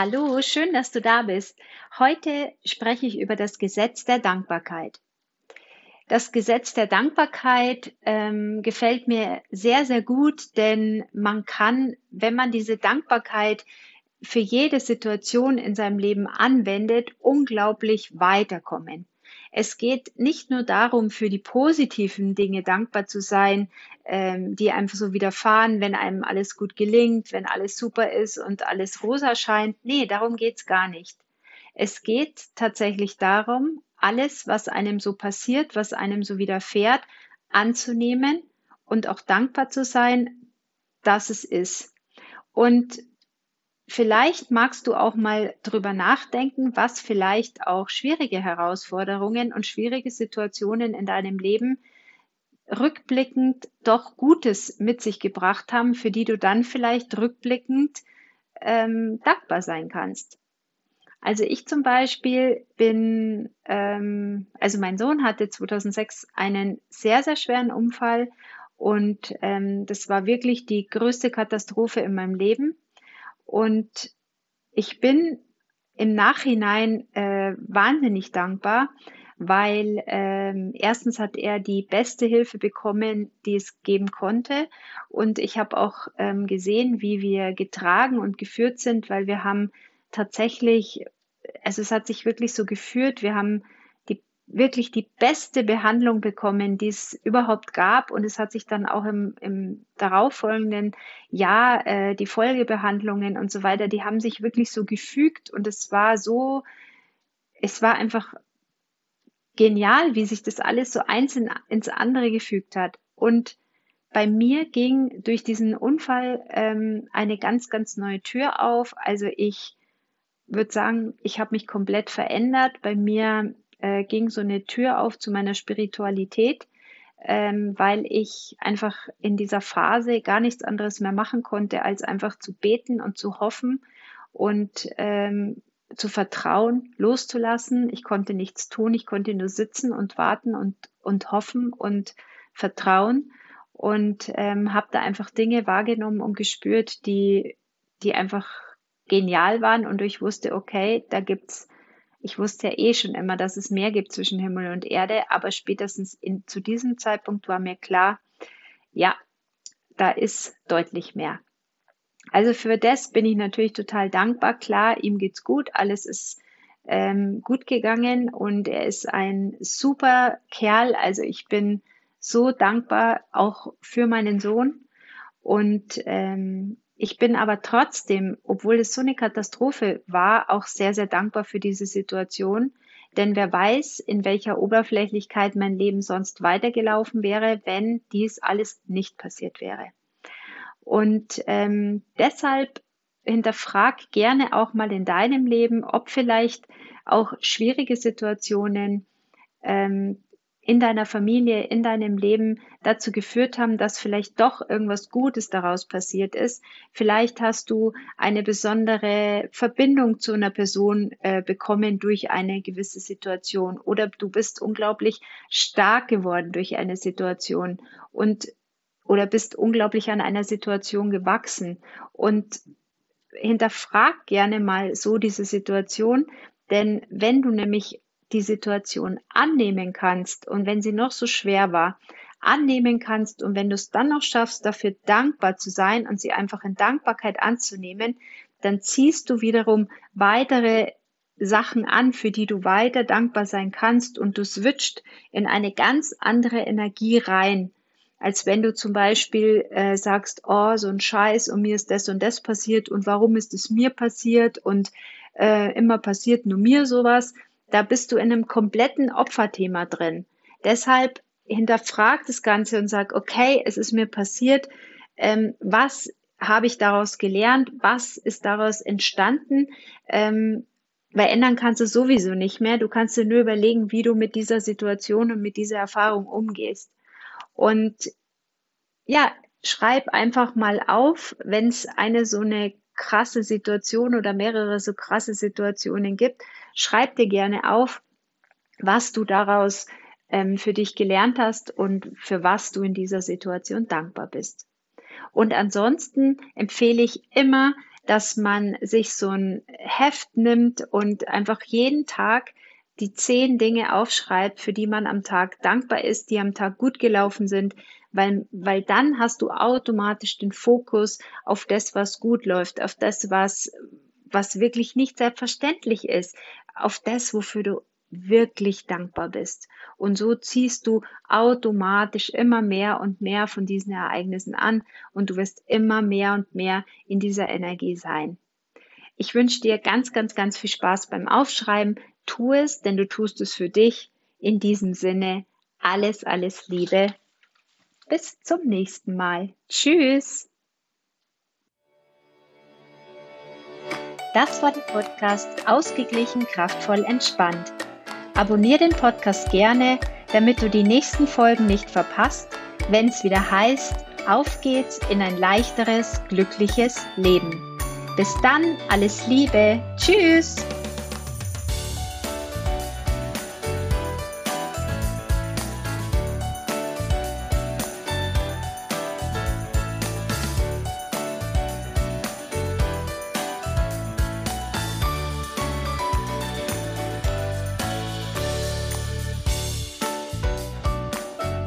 Hallo, schön, dass du da bist. Heute spreche ich über das Gesetz der Dankbarkeit. Das Gesetz der Dankbarkeit ähm, gefällt mir sehr, sehr gut, denn man kann, wenn man diese Dankbarkeit für jede Situation in seinem Leben anwendet, unglaublich weiterkommen. Es geht nicht nur darum, für die positiven Dinge dankbar zu sein, ähm, die einfach so widerfahren, wenn einem alles gut gelingt, wenn alles super ist und alles rosa scheint. Nee, darum geht's gar nicht. Es geht tatsächlich darum, alles, was einem so passiert, was einem so widerfährt, anzunehmen und auch dankbar zu sein, dass es ist. Und Vielleicht magst du auch mal drüber nachdenken, was vielleicht auch schwierige Herausforderungen und schwierige Situationen in deinem Leben rückblickend doch Gutes mit sich gebracht haben, für die du dann vielleicht rückblickend ähm, dankbar sein kannst. Also ich zum Beispiel bin, ähm, also mein Sohn hatte 2006 einen sehr, sehr schweren Unfall und ähm, das war wirklich die größte Katastrophe in meinem Leben. Und ich bin im Nachhinein äh, wahnsinnig dankbar, weil ähm, erstens hat er die beste Hilfe bekommen, die es geben konnte. Und ich habe auch ähm, gesehen, wie wir getragen und geführt sind, weil wir haben tatsächlich, also es hat sich wirklich so geführt, wir haben wirklich die beste Behandlung bekommen, die es überhaupt gab. Und es hat sich dann auch im, im darauffolgenden Jahr äh, die Folgebehandlungen und so weiter, die haben sich wirklich so gefügt. Und es war so, es war einfach genial, wie sich das alles so eins in, ins andere gefügt hat. Und bei mir ging durch diesen Unfall ähm, eine ganz, ganz neue Tür auf. Also ich würde sagen, ich habe mich komplett verändert. Bei mir äh, ging so eine Tür auf zu meiner Spiritualität, ähm, weil ich einfach in dieser Phase gar nichts anderes mehr machen konnte, als einfach zu beten und zu hoffen und ähm, zu vertrauen, loszulassen. Ich konnte nichts tun, ich konnte nur sitzen und warten und, und hoffen und vertrauen und ähm, habe da einfach Dinge wahrgenommen und gespürt, die, die einfach genial waren und ich wusste, okay, da gibt's ich wusste ja eh schon immer, dass es mehr gibt zwischen Himmel und Erde, aber spätestens in, zu diesem Zeitpunkt war mir klar, ja, da ist deutlich mehr. Also für das bin ich natürlich total dankbar. Klar, ihm geht's gut, alles ist ähm, gut gegangen und er ist ein super Kerl. Also ich bin so dankbar auch für meinen Sohn und ähm, ich bin aber trotzdem, obwohl es so eine Katastrophe war, auch sehr, sehr dankbar für diese Situation. Denn wer weiß, in welcher Oberflächlichkeit mein Leben sonst weitergelaufen wäre, wenn dies alles nicht passiert wäre. Und ähm, deshalb hinterfrag gerne auch mal in deinem Leben, ob vielleicht auch schwierige Situationen ähm, in deiner Familie, in deinem Leben dazu geführt haben, dass vielleicht doch irgendwas Gutes daraus passiert ist. Vielleicht hast du eine besondere Verbindung zu einer Person äh, bekommen durch eine gewisse Situation oder du bist unglaublich stark geworden durch eine Situation und oder bist unglaublich an einer Situation gewachsen und hinterfrag gerne mal so diese Situation, denn wenn du nämlich die Situation annehmen kannst und wenn sie noch so schwer war, annehmen kannst und wenn du es dann noch schaffst, dafür dankbar zu sein und sie einfach in Dankbarkeit anzunehmen, dann ziehst du wiederum weitere Sachen an, für die du weiter dankbar sein kannst und du switcht in eine ganz andere Energie rein, als wenn du zum Beispiel äh, sagst, oh, so ein Scheiß und mir ist das und das passiert und warum ist es mir passiert und äh, immer passiert nur mir sowas, da bist du in einem kompletten Opferthema drin. Deshalb hinterfrag das Ganze und sag, okay, es ist mir passiert, ähm, was habe ich daraus gelernt, was ist daraus entstanden, ähm, weil ändern kannst du sowieso nicht mehr. Du kannst dir nur überlegen, wie du mit dieser Situation und mit dieser Erfahrung umgehst. Und ja, schreib einfach mal auf, wenn es eine so eine krasse Situation oder mehrere so krasse Situationen gibt, schreib dir gerne auf, was du daraus ähm, für dich gelernt hast und für was du in dieser Situation dankbar bist. Und ansonsten empfehle ich immer, dass man sich so ein Heft nimmt und einfach jeden Tag die zehn Dinge aufschreibt, für die man am Tag dankbar ist, die am Tag gut gelaufen sind, weil, weil dann hast du automatisch den Fokus auf das, was gut läuft, auf das, was, was wirklich nicht selbstverständlich ist, auf das, wofür du wirklich dankbar bist. Und so ziehst du automatisch immer mehr und mehr von diesen Ereignissen an und du wirst immer mehr und mehr in dieser Energie sein. Ich wünsche dir ganz, ganz, ganz viel Spaß beim Aufschreiben. Tu es, denn du tust es für dich. In diesem Sinne, alles, alles Liebe. Bis zum nächsten Mal. Tschüss. Das war der Podcast Ausgeglichen, kraftvoll, entspannt. Abonnier den Podcast gerne, damit du die nächsten Folgen nicht verpasst, wenn es wieder heißt, auf geht's in ein leichteres, glückliches Leben. Bis dann, alles Liebe. Tschüss.